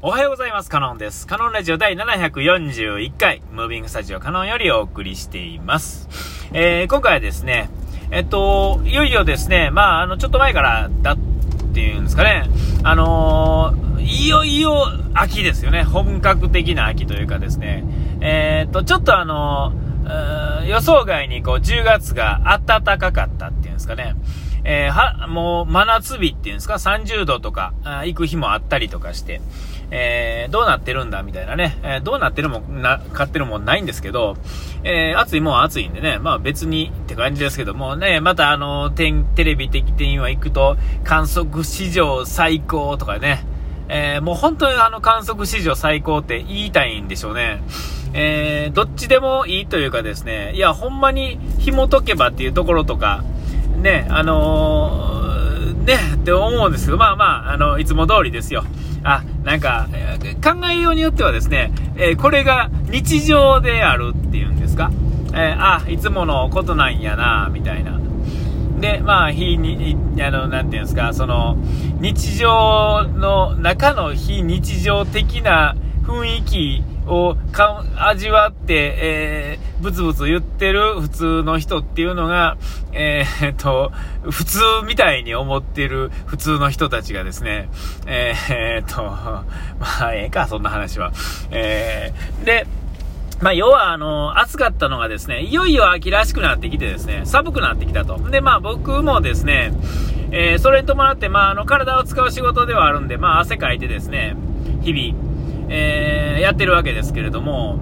おはようございます。カノンです。カノンラジオ第741回、ムービングスタジオカノンよりお送りしています。えー、今回はですね、えっと、いよいよですね、まあ、あの、ちょっと前からだっていうんですかね、あのー、いよいよ秋ですよね。本格的な秋というかですね、えー、っと、ちょっとあの予想外にこう10月が暖かかったっていうんですかね。えー、は、もう真夏日っていうんですか、30度とか、行く日もあったりとかして、えー、どうなってるんだみたいなね、えー、どうなってるもな、買ってるもんないんですけど、えー、暑いもん暑いんでね、まあ別にって感じですけども。ね、またあの、テテレビ的点は行くと、観測史上最高とかね、えー、もう本当にあの観測史上最高って言いたいんでしょうね。えー、どっちでもいいというかですね、いや、ほんまに紐解けばっていうところとか、ね、あのー、ね、って思うんですけど、まあまあ、あの、いつも通りですよ。あ、なんか、考えようによってはですね、えー、これが日常であるっていうんですか、えー、あ、いつものことなんやな、みたいな。で、まあ、非に、あの、なていうんですか、その、日常の中の非日常的な雰囲気を味わって、えー、ブツブツ言ってる普通の人っていうのが、えー、っと、普通みたいに思ってる普通の人たちがですね、えー、っと、まあ、ええか、そんな話は。えー、で、まあ、要は、あの、暑かったのがですね、いよいよ秋らしくなってきてですね、寒くなってきたと。で、まあ、僕もですね、えー、それに伴って、まあ、あの、体を使う仕事ではあるんで、まあ、汗かいてですね、日々、えー、やってるわけですけれども、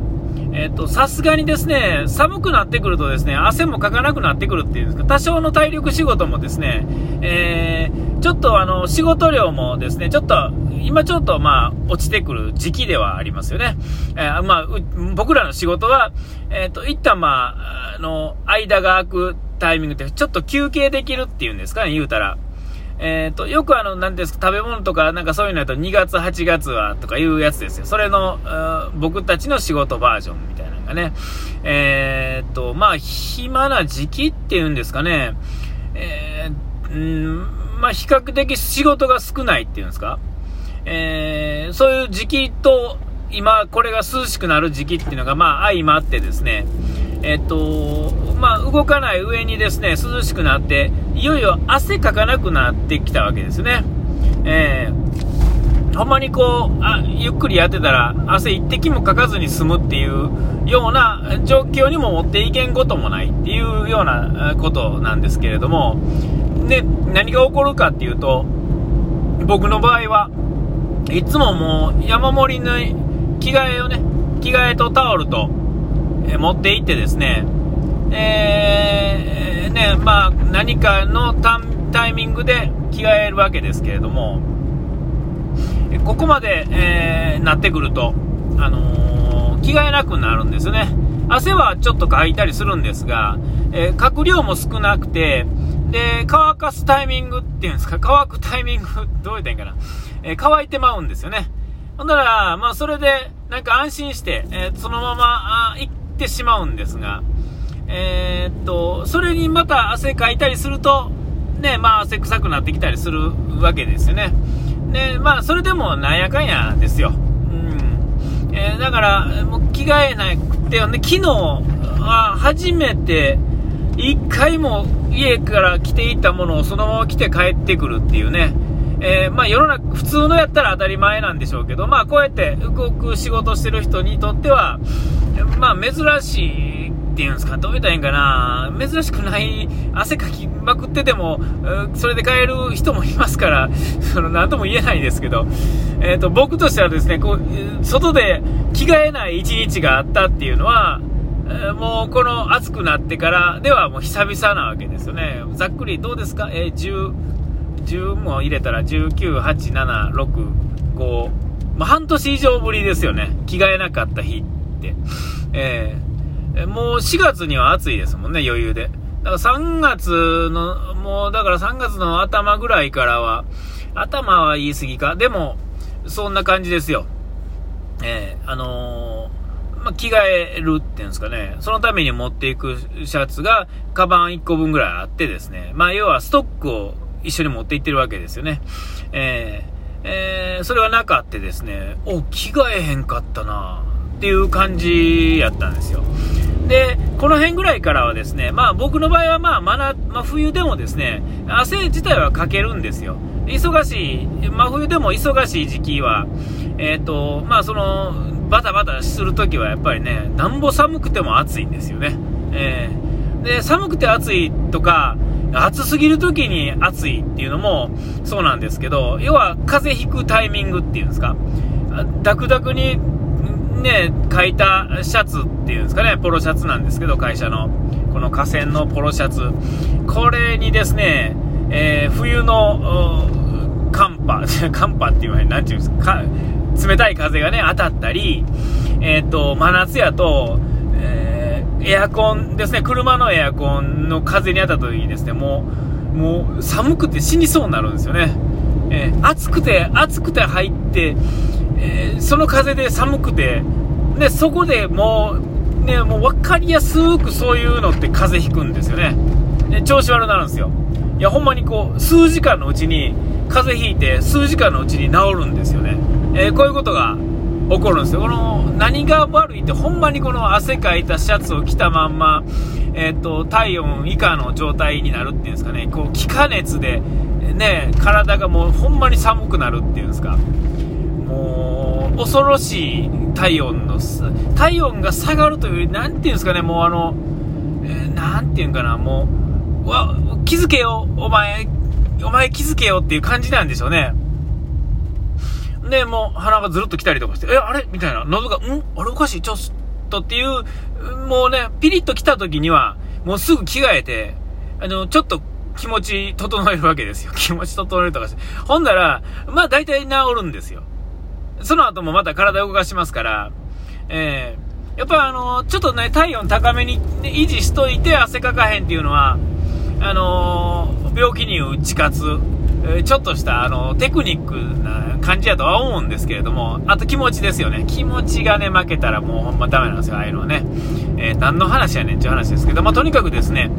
えっ、と、さすがにですね、寒くなってくるとですね、汗もかかなくなってくるっていうんですか、多少の体力仕事もですね、えー、ちょっとあの、仕事量もですね、ちょっと、今ちょっとまあ、落ちてくる時期ではありますよね。えー、まあ、僕らの仕事は、えっ、と、一旦まあ、あの、間が空くタイミングって、ちょっと休憩できるっていうんですかね、言うたら。えっ、ー、と、よくあの、なんですか、食べ物とか、なんかそういうのやと2月、8月は、とかいうやつですよ。それの、僕たちの仕事バージョンみたいなのがね。えっ、ー、と、まあ、暇な時期っていうんですかね。えー、んまあ、比較的仕事が少ないっていうんですか。えー、そういう時期と、今、これが涼しくなる時期っていうのが、まあ、相まってですね、えっと、まあ、動かない上にですね、涼しくなって、いよいよ汗かかなくなってきたわけですね。えー、ほんまにこうあ、ゆっくりやってたら、汗一滴もかかずに済むっていうような状況にも持っていけんこともないっていうようなことなんですけれども、で、何が起こるかっていうと、僕の場合は、いつももう山盛りの着替えをね、着替えとタオルと、持って行ってですね、えー、ね、まあ、何かのタイミングで着替えるわけですけれども、ここまで、えー、なってくると、あのー、着替えなくなるんですよね。汗はちょっとかいたりするんですが、えー、かく量も少なくて、で、乾かすタイミングっていうんですか、乾くタイミング、どう言ったらいいかな、えー、乾いてまうんですよね。ほんなら、まあ、それで、なんか安心して、えー、そのまま、あ行ってしまうんですが、えー、っと、それにまた汗かいたりすると、ね、まあ汗臭くなってきたりするわけですよね。で、まあそれでもなんやかんやですよ。うん。えー、だから、もう着替えなくて、ね、昨日は初めて、一回も家から着ていたものをそのまま着て帰ってくるっていうね。えー、まあ世の中、普通のやったら当たり前なんでしょうけど、まあこうやって動く仕事してる人にとっては、まあ珍しいていうんですか、どう言ったらいいんかな、珍しくない、汗かきまくってても、それで帰る人もいますから、その何とも言えないですけど、えーと、僕としてはですねこう、外で着替えない一日があったっていうのは、もうこの暑くなってからではもう久々なわけですよね。ざっくりどうですか？えー、10、10も入れたら19、8、7、6、5、まあ、半年以上ぶりですよね。着替えなかった日って。えー、えもう4月には暑いですもんね、余裕で。だから3月の、もうだから3月の頭ぐらいからは、頭は言い過ぎか。でも、そんな感じですよ。えー、あのー、まあ、着替えるっていうんですかね。そのために持っていくシャツが、カバン1個分ぐらいあってですね。まあ、要はストックを一緒に持って行ってるわけですよね。ええー、それがなかってですね、お、着替えへんかったなっていう感じやったんですよ。で、この辺ぐらいからはですね、まあ僕の場合はまあ真夏、真冬でもですね、汗自体はかけるんですよ。忙しい、真冬でも忙しい時期は、えっ、ー、と、まあその、バタバタするときはやっぱりね、なんぼ寒くても暑いんですよね。えー、で、寒くて暑いとか、暑すぎる時に暑いっていうのもそうなんですけど、要は風邪ひくタイミングっていうんですか、ダクダクにね、書いたシャツっていうんですかね、ポロシャツなんですけど、会社の。この河川のポロシャツ。これにですね、えー、冬の寒波、寒波っていうのは何て言うんですか、冷たい風がね、当たったり、えっ、ー、と、真夏やと、えー、エアコンですね、車のエアコンの風に当たった時にですね、もう、もう寒くて死にそうになるんですよね。えー、暑くて、暑くて入って、えー、その風で寒くて、で、そこでもう、ね、もう分かりやすくそういうのって風邪ひくんですよね。で、調子悪くなるんですよ。いや、ほんまにこう、数時間のうちに、風邪ひいて、数時間のうちに治るんですよね。えー、こういうことが起こるんですよ。この、何が悪いって、ほんまにこの汗かいたシャツを着たまんま、えっ、ー、と、体温以下の状態になるっていうんですかね、こう、気化熱で、ね、体がもうほんまに寒くなるっていうんですか。もう、恐ろしい体温の、体温が下がるという、なんていうんですかね、もうあの、えー、ていうんかな、もう、わ、気づけよ、お前、お前気づけよっていう感じなんでしょうね。で、もう鼻がずるっと来たりとかして、え、あれみたいな、喉が、んあれおかしいちょっとっていう、もうね、ピリッと来た時には、もうすぐ着替えて、あの、ちょっと気持ち整えるわけですよ。気持ち整えるとかして。ほんだら、まあ大体治るんですよ。その後もまた体を動かしますから、えー、やっぱあのちょっとね、体温高めに、ね、維持しといて汗かかへんっていうのは、あのー、病気に打ち勝つ、えー、ちょっとしたあのテクニックな感じやとは思うんですけれども、あと気持ちですよね。気持ちがね、負けたらもうほんまダメなんですよ、ああいうのはね。えー、何の話やねんっていう話ですけど、まあ、とにかくですね、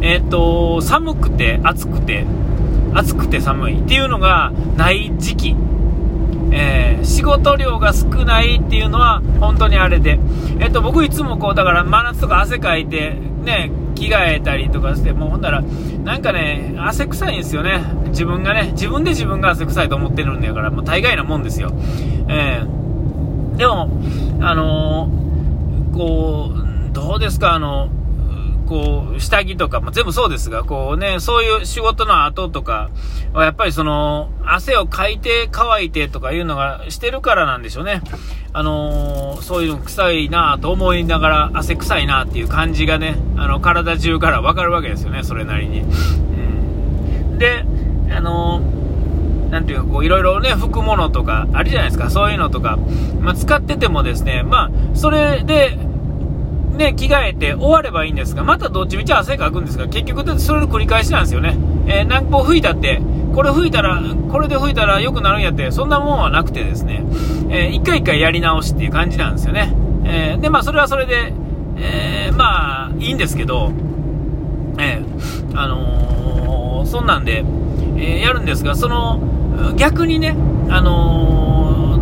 えっと、寒くて暑くて、暑くて寒いっていうのがない時期えー、仕事量が少ないっていうのは本当にあれで、えっと、僕いつもこう、だから真夏とか汗かいて、ね、着替えたりとかして、もうほんだら、なんかね、汗臭いんですよね。自分がね、自分で自分が汗臭いと思ってるんだから、もう大概なもんですよ。えー、でも、あのー、こう、どうですか、あの、こう、下着とか、まあ、全部そうですが、こうね、そういう仕事の後とかは、やっぱりその、汗をかいて乾いてとかいうのがしてるからなんでしょうね。あのー、そういうの臭いなと思いながら、汗臭いなっていう感じがね、あの、体中からわかるわけですよね、それなりに。うん。で、あのー、なんていうか、こう、いろいろね、拭くものとか、あるじゃないですか、そういうのとか、まあ、使っててもですね、まあ、それで、ね、着替えて終わればいいんですが、またどっちみち汗かくんですが、結局、それの繰り返しなんですよね。えー、何歩吹いたって、これ吹いたら、これで吹いたら良くなるんやって、そんなもんはなくてですね、えー、一回一回やり直しっていう感じなんですよね。えー、で、まあ、それはそれで、えー、まあ、いいんですけど、えー、あのー、そんなんで、えー、やるんですが、その、逆にね、あのー、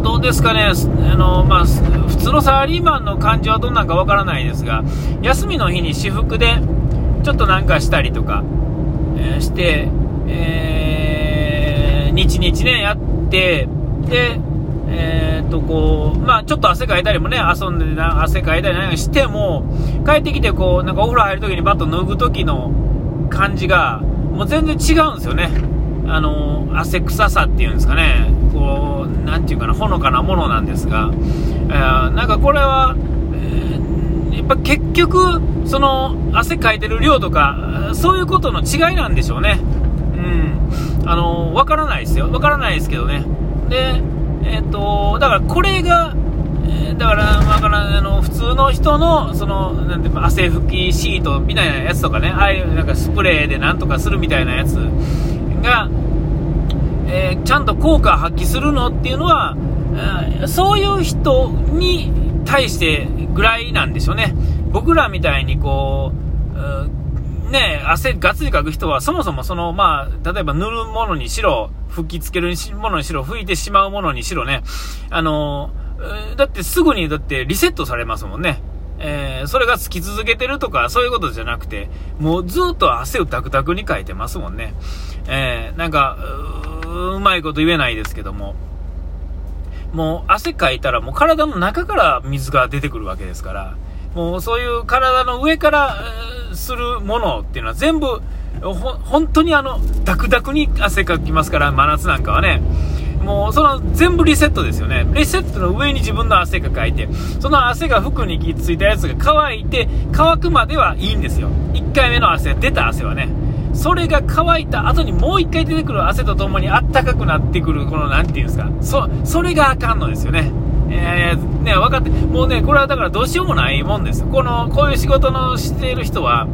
どうですかね、あのまあ、普通のサラリーマンの感じはどんなんかわからないですが、休みの日に私服で、ちょっとなんかしたりとか、えー、して、えー、日々ね、やって、で、えー、っと、こう、まあ、ちょっと汗かいたりもね、遊んでな、汗かいたりなんかしても、帰ってきて、こう、なんかお風呂入るときにバッと脱ぐときの感じが、もう全然違うんですよね。あの、汗臭さっていうんですかね。こう、なんていうかな、ほのかなものなんですが、えー、なんかこれは、えー、やっぱ結局、その、汗かいてる量とか、そういうことの違いなんでしょうね。うん。あの、わからないですよ。わからないですけどね。で、えっ、ー、と、だからこれが、えだから、だからあの普通の人のそのなんていうか汗拭きシートみたいなやつとかね、ああいうなんかスプレーでなんとかするみたいなやつが、えー、ちゃんと効果発揮するのっていうのはえ、そういう人に対してぐらいなんでしょうね。僕らみたいにこう、ね、汗がっつりかく人は、そもそもその、まあ、例えば塗るものにしろ、吹きつけるものにしろ、吹いてしまうものにしろね、あのだってすぐに、だってリセットされますもんね。えー、それがつき続けてるとか、そういうことじゃなくて、もうずっと汗をダクダクにかいてますもんね。えー、なんかう、うまいこと言えないですけども、もう汗かいたらもう体の中から水が出てくるわけですから、もうそういう体の上から、するものっていうのは全部、本当にあの、ダクダクに汗かきますから、真夏なんかはね。もうその全部リセットですよね。リセットの上に自分の汗がかいて、その汗が服についたやつが乾いて、乾くまではいいんですよ。1回目の汗、出た汗はね。それが乾いた後にもう1回出てくる汗とともにあったかくなってくる、この何て言うんですか。そ、それがあかんのですよね。えー、ね、分かって、もうね、これはだからどうしようもないもんです。この、こういう仕事のしている人は、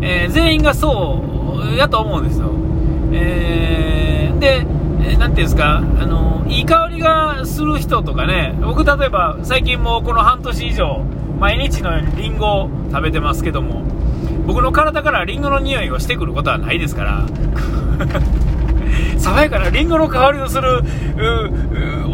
えー、全員がそうやと思うんですよ。えー、で、えー、ていうんですか、あの、いい香りがする人とかね、僕例えば最近もこの半年以上、毎日のようにリンゴを食べてますけども、僕の体からリンゴの匂いがしてくることはないですから、爽やかなリンゴの香りのする、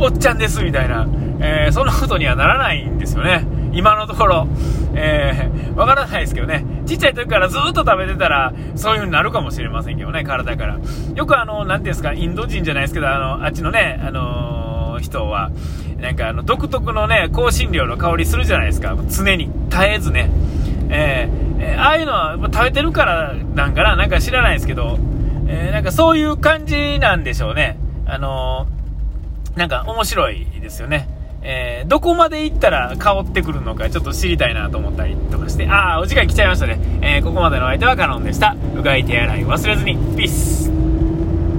おっちゃんですみたいな、えー、そんなことにはならないんですよね。今のところ。えー、わからないですけどね。ちっちゃい時からずっと食べてたら、そういう風になるかもしれませんけどね、体から。よくあの、なんていうんですか、インド人じゃないですけど、あの、あっちのね、あのー、人は、なんかあの、独特のね、香辛料の香りするじゃないですか。常に、絶えずね。えー、え、ああいうのは食べてるからなんかな、なんか知らないですけど、えー、なんかそういう感じなんでしょうね。あのなんか面白いですよね。えー、どこまで行ったら香ってくるのかちょっと知りたいなと思ったりとかして、ああ、お時間来ちゃいましたね。えー、ここまでの相手はカノンでした。うがい手洗い忘れずに。ピース。